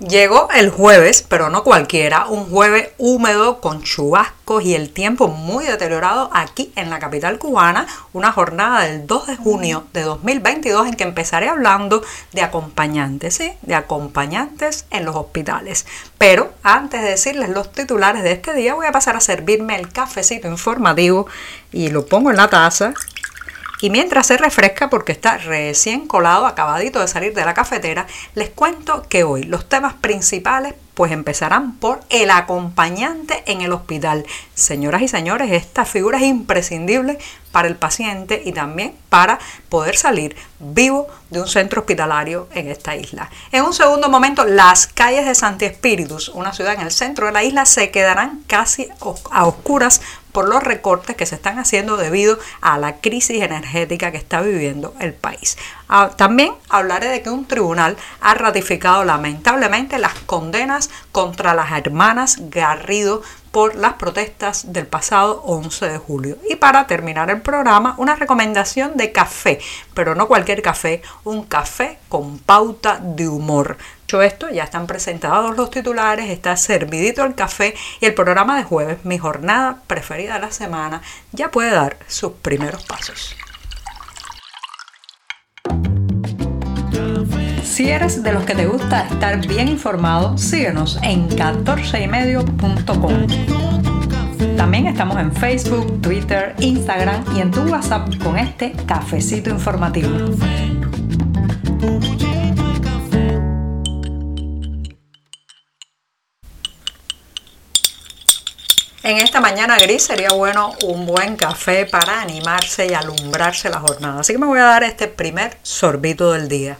Llegó el jueves, pero no cualquiera, un jueves húmedo con chubascos y el tiempo muy deteriorado aquí en la capital cubana, una jornada del 2 de junio de 2022 en que empezaré hablando de acompañantes, ¿sí? De acompañantes en los hospitales. Pero antes de decirles los titulares de este día, voy a pasar a servirme el cafecito informativo y lo pongo en la taza y mientras se refresca, porque está recién colado, acabadito de salir de la cafetera, les cuento que hoy los temas principales pues empezarán por el acompañante en el hospital. Señoras y señores, esta figura es imprescindible para el paciente y también para poder salir vivo de un centro hospitalario en esta isla. En un segundo momento, las calles de Santi Espíritus, una ciudad en el centro de la isla, se quedarán casi a oscuras por los recortes que se están haciendo debido a la crisis energética que está viviendo el país. Ah, también hablaré de que un tribunal ha ratificado lamentablemente las condenas contra las hermanas Garrido por las protestas del pasado 11 de julio. Y para terminar el programa, una recomendación de café, pero no cualquier café, un café con pauta de humor. Dicho esto, ya están presentados los titulares, está servidito el café y el programa de jueves, mi jornada preferida de la semana, ya puede dar sus primeros pasos. Si eres de los que te gusta estar bien informado, síguenos en 14ymedio.com. También estamos en Facebook, Twitter, Instagram y en tu WhatsApp con este cafecito informativo. En esta mañana gris sería bueno un buen café para animarse y alumbrarse la jornada. Así que me voy a dar este primer sorbito del día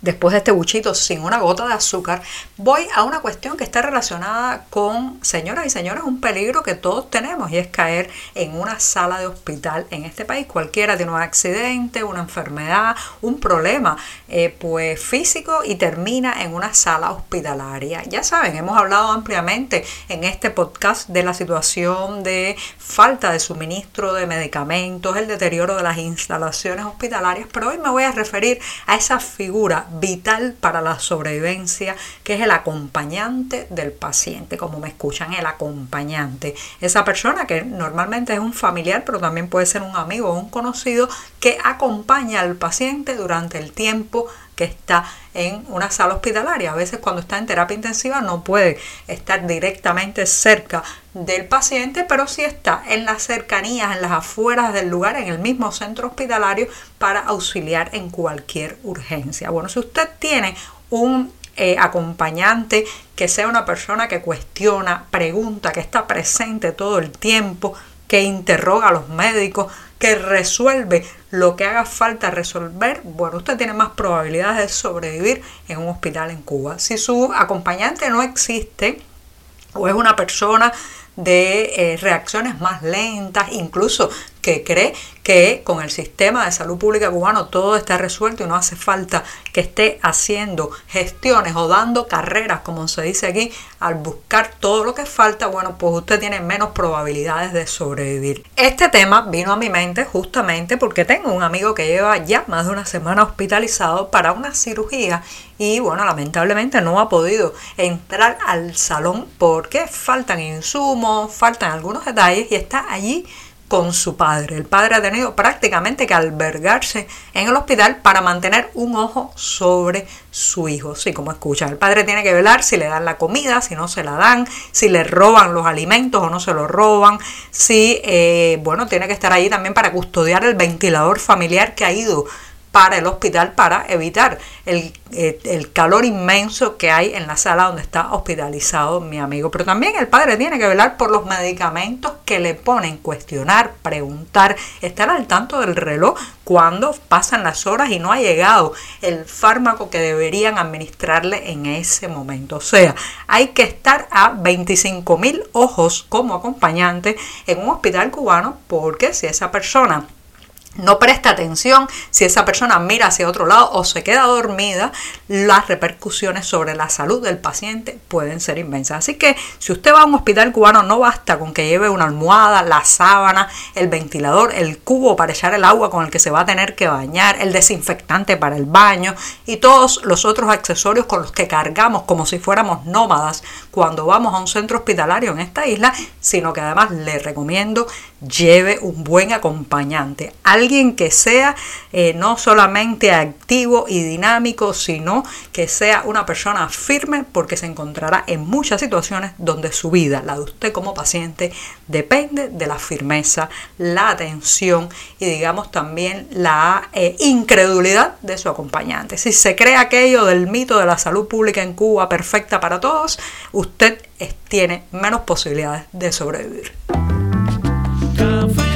después de este buchito sin una gota de azúcar, voy a una cuestión que está relacionada con, señoras y señores, un peligro que todos tenemos y es caer en una sala de hospital en este país. Cualquiera tiene un accidente, una enfermedad, un problema eh, pues físico y termina en una sala hospitalaria. Ya saben, hemos hablado ampliamente en este podcast de la situación de falta de suministro de medicamentos, el deterioro de las instalaciones hospitalarias, pero hoy me voy a referir a esa figura vital para la sobrevivencia, que es el acompañante del paciente, como me escuchan, el acompañante. Esa persona que normalmente es un familiar, pero también puede ser un amigo o un conocido, que acompaña al paciente durante el tiempo que está en una sala hospitalaria. A veces cuando está en terapia intensiva no puede estar directamente cerca del paciente, pero sí está en las cercanías, en las afueras del lugar, en el mismo centro hospitalario para auxiliar en cualquier urgencia. Bueno, si usted tiene un eh, acompañante que sea una persona que cuestiona, pregunta, que está presente todo el tiempo, que interroga a los médicos, que resuelve lo que haga falta resolver, bueno, usted tiene más probabilidades de sobrevivir en un hospital en Cuba. Si su acompañante no existe o es una persona de eh, reacciones más lentas, incluso que cree que con el sistema de salud pública cubano todo está resuelto y no hace falta que esté haciendo gestiones o dando carreras, como se dice aquí, al buscar todo lo que falta, bueno, pues usted tiene menos probabilidades de sobrevivir. Este tema vino a mi mente justamente porque tengo un amigo que lleva ya más de una semana hospitalizado para una cirugía y bueno, lamentablemente no ha podido entrar al salón porque faltan insumos, faltan algunos detalles y está allí con su padre. El padre ha tenido prácticamente que albergarse en el hospital para mantener un ojo sobre su hijo. Sí, como escucha, el padre tiene que velar si le dan la comida, si no se la dan, si le roban los alimentos o no se los roban, si, eh, bueno, tiene que estar ahí también para custodiar el ventilador familiar que ha ido para el hospital para evitar el, eh, el, calor inmenso que hay en la sala donde está hospitalizado mi amigo. Pero también el padre tiene que velar por los medicamentos que le ponen, cuestionar, preguntar, estar al tanto del reloj cuando pasan las horas y no ha llegado el fármaco que deberían administrarle en ese momento. O sea, hay que estar a 25 mil ojos como acompañante en un hospital cubano porque si esa persona no presta atención, si esa persona mira hacia otro lado o se queda dormida, las repercusiones sobre la salud del paciente pueden ser inmensas. Así que si usted va a un hospital cubano, no basta con que lleve una almohada, la sábana, el ventilador, el cubo para echar el agua con el que se va a tener que bañar, el desinfectante para el baño y todos los otros accesorios con los que cargamos como si fuéramos nómadas cuando vamos a un centro hospitalario en esta isla, sino que además le recomiendo lleve un buen acompañante, alguien que sea eh, no solamente activo y dinámico, sino que sea una persona firme porque se encontrará en muchas situaciones donde su vida, la de usted como paciente, depende de la firmeza, la atención y digamos también la eh, incredulidad de su acompañante. Si se cree aquello del mito de la salud pública en Cuba perfecta para todos, usted tiene menos posibilidades de sobrevivir.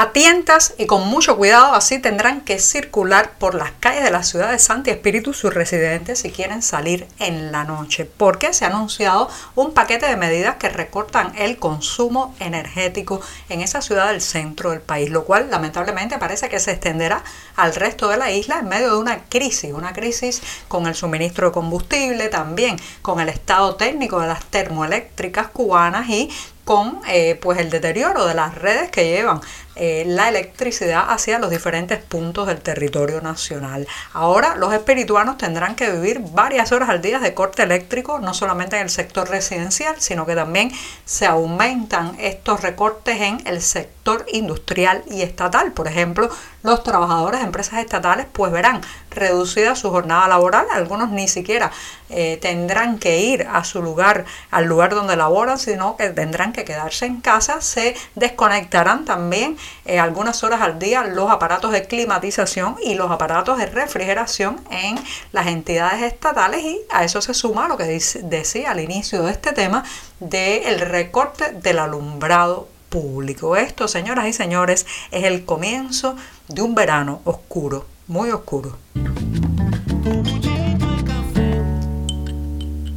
A tientas y con mucho cuidado así tendrán que circular por las calles de la ciudad de Santi Espíritu sus residentes si quieren salir en la noche, porque se ha anunciado un paquete de medidas que recortan el consumo energético en esa ciudad del centro del país, lo cual lamentablemente parece que se extenderá al resto de la isla en medio de una crisis, una crisis con el suministro de combustible, también con el estado técnico de las termoeléctricas cubanas y con eh, pues el deterioro de las redes que llevan eh, la electricidad hacia los diferentes puntos del territorio nacional. Ahora los espirituanos tendrán que vivir varias horas al día de corte eléctrico, no solamente en el sector residencial, sino que también se aumentan estos recortes en el sector industrial y estatal. Por ejemplo, los trabajadores de empresas estatales pues verán reducida su jornada laboral, algunos ni siquiera eh, tendrán que ir a su lugar, al lugar donde laboran, sino que tendrán que quedarse en casa, se desconectarán también eh, algunas horas al día los aparatos de climatización y los aparatos de refrigeración en las entidades estatales. Y a eso se suma lo que decía al inicio de este tema del recorte del alumbrado público. Esto, señoras y señores, es el comienzo de un verano oscuro, muy oscuro.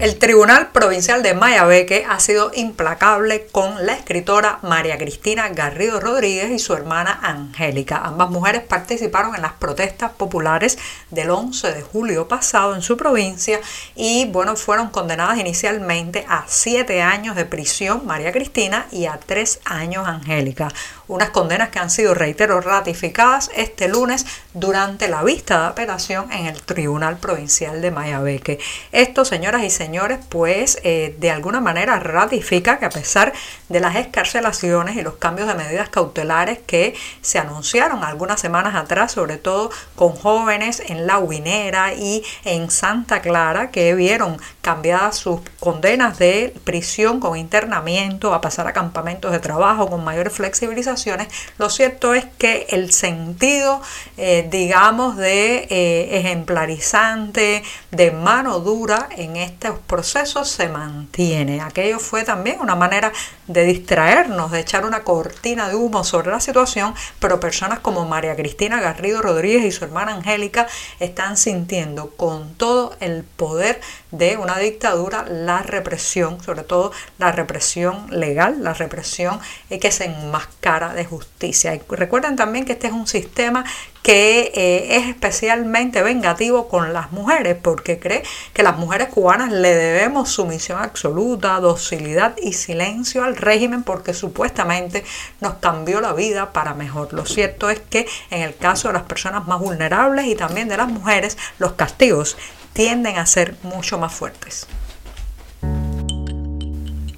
El Tribunal Provincial de Mayabeque ha sido implacable con la escritora María Cristina Garrido Rodríguez y su hermana Angélica. Ambas mujeres participaron en las protestas populares del 11 de julio pasado en su provincia y bueno, fueron condenadas inicialmente a siete años de prisión María Cristina y a tres años Angélica. Unas condenas que han sido, reitero, ratificadas este lunes durante la vista de apelación en el Tribunal Provincial de Mayabeque. Esto, señoras y señores, señores, pues eh, de alguna manera ratifica que a pesar de las escarcelaciones y los cambios de medidas cautelares que se anunciaron algunas semanas atrás, sobre todo con jóvenes en La Huinera y en Santa Clara, que vieron cambiadas sus condenas de prisión con internamiento a pasar a campamentos de trabajo con mayores flexibilizaciones, lo cierto es que el sentido, eh, digamos, de eh, ejemplarizante, de mano dura en estos procesos se mantiene. Aquello fue también una manera de distraernos, de echar una cortina de humo sobre la situación, pero personas como María Cristina Garrido Rodríguez y su hermana Angélica están sintiendo con todo el poder de una dictadura la represión, sobre todo la represión legal, la represión que se enmascara de justicia. Recuerden también que este es un sistema que eh, es especialmente vengativo con las mujeres porque cree que las mujeres cubanas le debemos sumisión absoluta, docilidad y silencio al régimen porque supuestamente nos cambió la vida para mejor. Lo cierto es que en el caso de las personas más vulnerables y también de las mujeres, los castigos tienden a ser mucho más fuertes.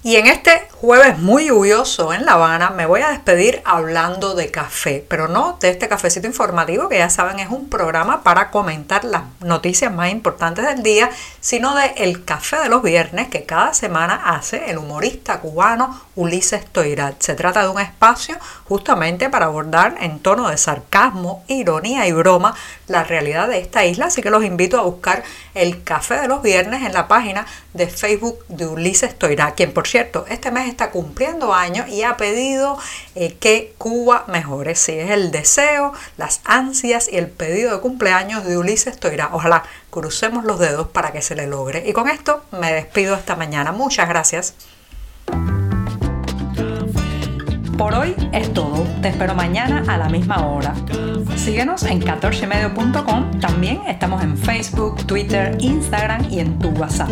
Y en este jueves muy lluvioso en La Habana me voy a despedir hablando de café, pero no de este cafecito informativo que ya saben es un programa para comentar las noticias más importantes del día, sino de El Café de los Viernes que cada semana hace el humorista cubano Ulises Toirat. Se trata de un espacio justamente para abordar en tono de sarcasmo, ironía y broma la realidad de esta isla, así que los invito a buscar El Café de los Viernes en la página de Facebook de Ulises Toirat, quien por cierto, este mes está cumpliendo años y ha pedido eh, que Cuba mejore. Sí, es el deseo, las ansias y el pedido de cumpleaños de Ulises Toira. Ojalá crucemos los dedos para que se le logre. Y con esto me despido esta mañana. Muchas gracias. Por hoy es todo. Te espero mañana a la misma hora. Síguenos en 14medio.com. También estamos en Facebook, Twitter, Instagram y en tu WhatsApp.